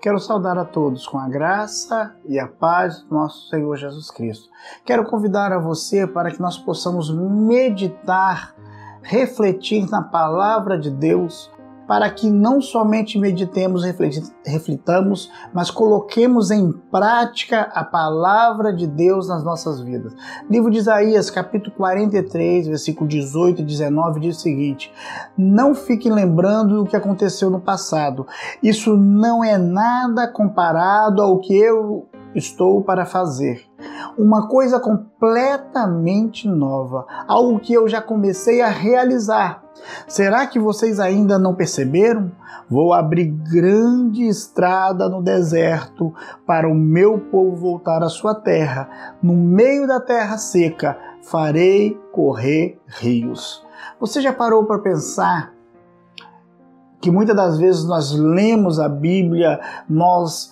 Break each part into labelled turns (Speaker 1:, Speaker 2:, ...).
Speaker 1: Quero saudar a todos com a graça e a paz do nosso Senhor Jesus Cristo. Quero convidar a você para que nós possamos meditar, refletir na palavra de Deus para que não somente meditemos, reflitamos, mas coloquemos em prática a palavra de Deus nas nossas vidas. Livro de Isaías, capítulo 43, versículo 18 e 19 diz o seguinte: Não fiquem lembrando do que aconteceu no passado. Isso não é nada comparado ao que eu estou para fazer. Uma coisa completamente nova, algo que eu já comecei a realizar Será que vocês ainda não perceberam? Vou abrir grande estrada no deserto para o meu povo voltar à sua terra. No meio da terra seca farei correr rios. Você já parou para pensar que muitas das vezes nós lemos a Bíblia, nós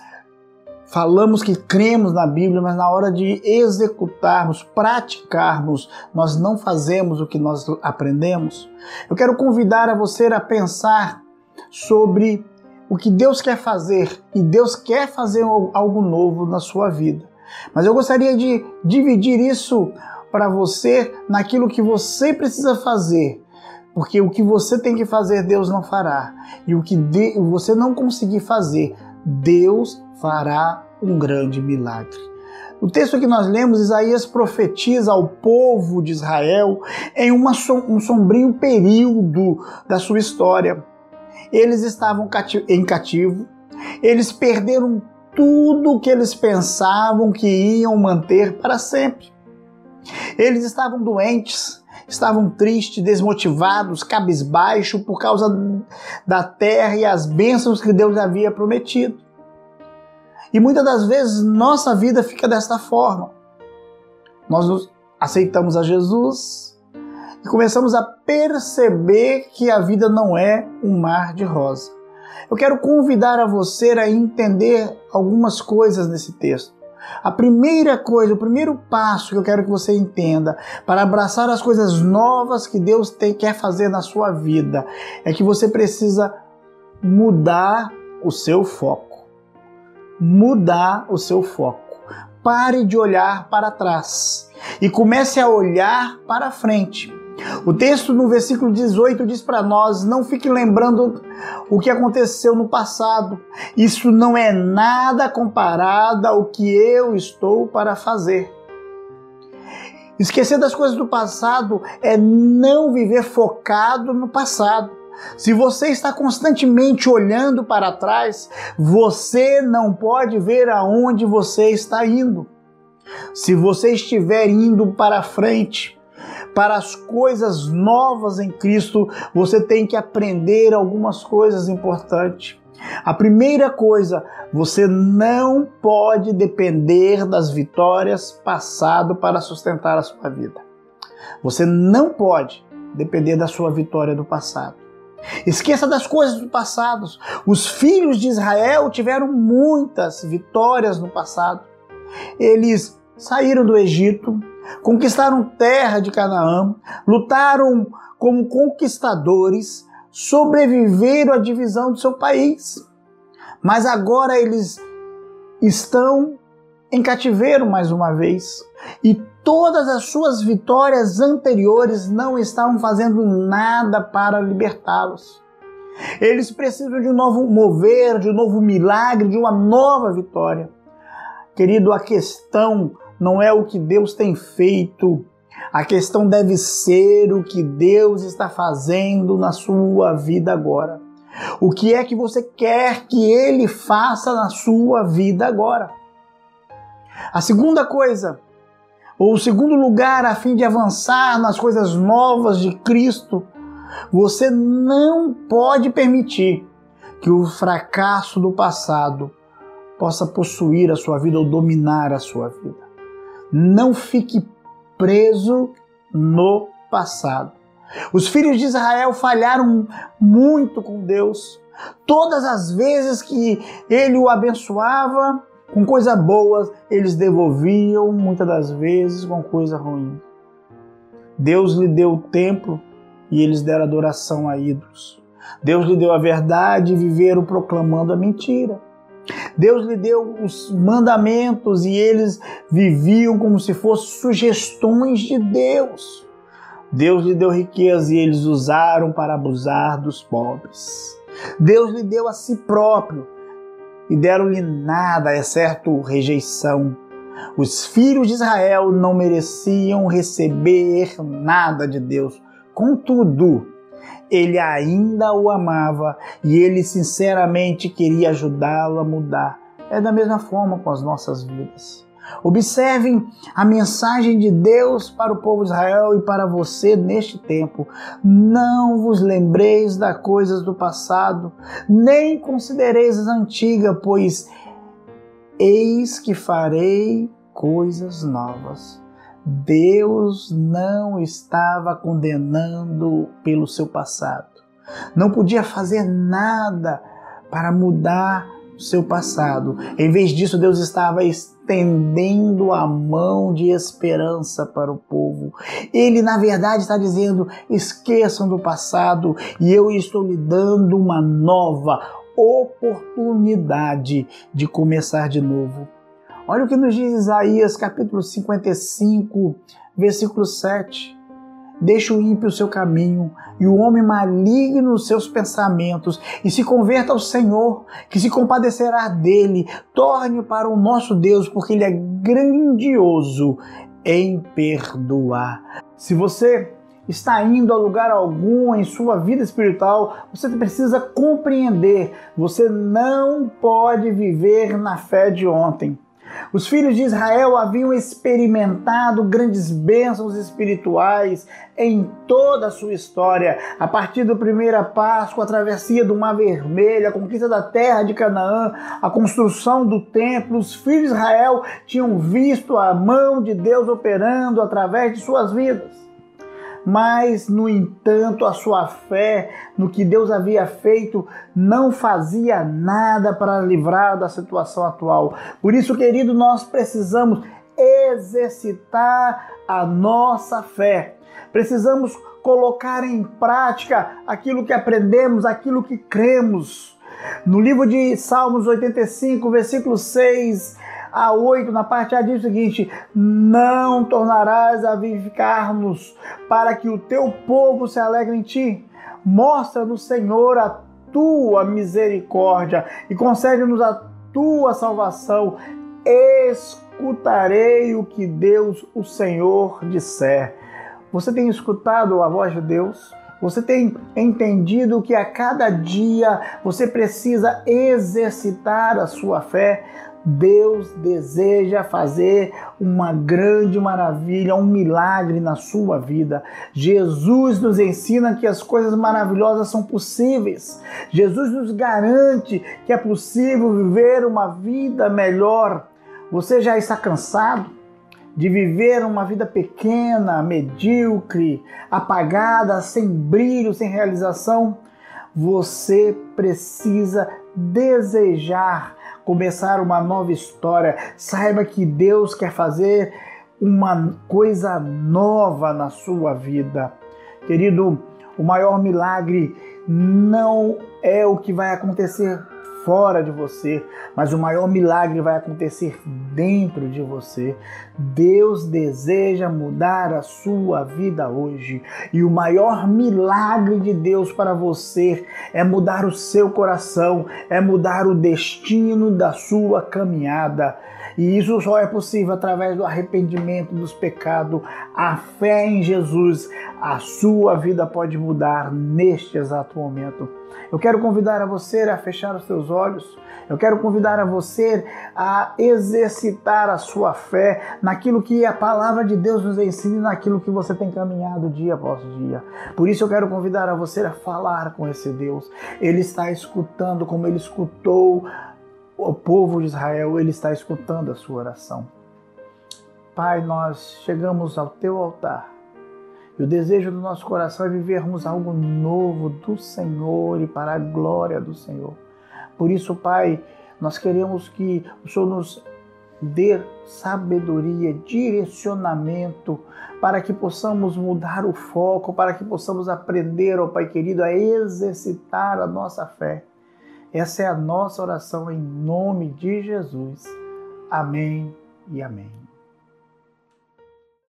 Speaker 1: falamos que cremos na Bíblia, mas na hora de executarmos, praticarmos, nós não fazemos o que nós aprendemos. Eu quero convidar a você a pensar sobre o que Deus quer fazer e Deus quer fazer algo novo na sua vida. Mas eu gostaria de dividir isso para você naquilo que você precisa fazer. Porque o que você tem que fazer, Deus não fará. E o que você não conseguir fazer, Deus fará um grande milagre. O texto que nós lemos, Isaías profetiza ao povo de Israel em uma, um sombrio período da sua história. Eles estavam em cativo, eles perderam tudo o que eles pensavam que iam manter para sempre. Eles estavam doentes, estavam tristes, desmotivados, cabisbaixo por causa da terra e as bênçãos que Deus havia prometido. E muitas das vezes nossa vida fica desta forma. Nós aceitamos a Jesus e começamos a perceber que a vida não é um mar de rosa. Eu quero convidar a você a entender algumas coisas nesse texto. A primeira coisa, o primeiro passo que eu quero que você entenda para abraçar as coisas novas que Deus tem, quer fazer na sua vida é que você precisa mudar o seu foco mudar o seu foco. Pare de olhar para trás e comece a olhar para frente. O texto no versículo 18 diz para nós: não fique lembrando o que aconteceu no passado. Isso não é nada comparado ao que eu estou para fazer. Esquecer das coisas do passado é não viver focado no passado. Se você está constantemente olhando para trás, você não pode ver aonde você está indo. Se você estiver indo para frente, para as coisas novas em Cristo, você tem que aprender algumas coisas importantes. A primeira coisa, você não pode depender das vitórias passado para sustentar a sua vida. Você não pode depender da sua vitória do passado. Esqueça das coisas do passado. Os filhos de Israel tiveram muitas vitórias no passado. Eles saíram do Egito, conquistaram terra de Canaã, lutaram como conquistadores, sobreviveram à divisão do seu país. Mas agora eles estão em cativeiro mais uma vez e todas as suas vitórias anteriores não estavam fazendo nada para libertá-los. Eles precisam de um novo mover, de um novo milagre, de uma nova vitória. Querido, a questão não é o que Deus tem feito, a questão deve ser o que Deus está fazendo na sua vida agora. O que é que você quer que Ele faça na sua vida agora? A segunda coisa ou o segundo lugar, a fim de avançar nas coisas novas de Cristo, você não pode permitir que o fracasso do passado possa possuir a sua vida ou dominar a sua vida. Não fique preso no passado. Os filhos de Israel falharam muito com Deus. Todas as vezes que ele o abençoava, com coisa boa, eles devolviam muitas das vezes com coisa ruim. Deus lhe deu o templo e eles deram adoração a ídolos. Deus lhe deu a verdade e viveram proclamando a mentira. Deus lhe deu os mandamentos e eles viviam como se fossem sugestões de Deus. Deus lhe deu riqueza e eles usaram para abusar dos pobres. Deus lhe deu a si próprio e deram-lhe nada, exceto rejeição. Os filhos de Israel não mereciam receber nada de Deus. Contudo, ele ainda o amava e ele sinceramente queria ajudá-lo a mudar. É da mesma forma com as nossas vidas. Observem a mensagem de Deus para o povo de Israel e para você neste tempo. Não vos lembreis das coisas do passado, nem considereis as antigas, pois eis que farei coisas novas. Deus não estava condenando pelo seu passado. Não podia fazer nada para mudar seu passado. Em vez disso, Deus estava estendendo a mão de esperança para o povo. Ele, na verdade, está dizendo: esqueçam do passado e eu estou lhe dando uma nova oportunidade de começar de novo. Olha o que nos diz Isaías capítulo 55, versículo 7. Deixa o ímpio o seu caminho e o homem maligno os seus pensamentos, e se converta ao Senhor, que se compadecerá dele. Torne para o nosso Deus, porque ele é grandioso em perdoar. Se você está indo a lugar algum em sua vida espiritual, você precisa compreender: você não pode viver na fé de ontem. Os filhos de Israel haviam experimentado grandes bênçãos espirituais em toda a sua história, a partir da primeira Páscoa, a travessia do Mar Vermelho, a conquista da terra de Canaã, a construção do templo. Os filhos de Israel tinham visto a mão de Deus operando através de suas vidas mas, no entanto, a sua fé no que Deus havia feito não fazia nada para livrar da situação atual. Por isso, querido, nós precisamos exercitar a nossa fé. Precisamos colocar em prática aquilo que aprendemos, aquilo que cremos. No livro de Salmos 85, versículo 6, a 8, na parte A, diz o seguinte: Não tornarás a vivificar-nos, para que o teu povo se alegre em ti. Mostra no Senhor a tua misericórdia e concede-nos a tua salvação. Escutarei o que Deus, o Senhor, disser. Você tem escutado a voz de Deus? Você tem entendido que a cada dia você precisa exercitar a sua fé? Deus deseja fazer uma grande maravilha, um milagre na sua vida. Jesus nos ensina que as coisas maravilhosas são possíveis. Jesus nos garante que é possível viver uma vida melhor. Você já está cansado de viver uma vida pequena, medíocre, apagada, sem brilho, sem realização? Você precisa desejar começar uma nova história. Saiba que Deus quer fazer uma coisa nova na sua vida. Querido, o maior milagre não é o que vai acontecer fora de você, mas o maior milagre vai acontecer dentro de você. Deus deseja mudar a sua vida hoje, e o maior milagre de Deus para você é mudar o seu coração, é mudar o destino da sua caminhada. E isso só é possível através do arrependimento dos pecados, a fé em Jesus. A sua vida pode mudar neste exato momento. Eu quero convidar a você a fechar os seus olhos. Eu quero convidar a você a exercitar a sua fé naquilo que a palavra de Deus nos ensina, naquilo que você tem caminhado dia após dia. Por isso eu quero convidar a você a falar com esse Deus. Ele está escutando como ele escutou o povo de Israel, ele está escutando a sua oração. Pai, nós chegamos ao teu altar e o desejo do nosso coração é vivermos algo novo do Senhor e para a glória do Senhor. Por isso, Pai, nós queremos que o Senhor nos dê sabedoria, direcionamento, para que possamos mudar o foco, para que possamos aprender, ó Pai querido, a exercitar a nossa fé Essa é a nossa oração em nome de Jesus. Amém e amém.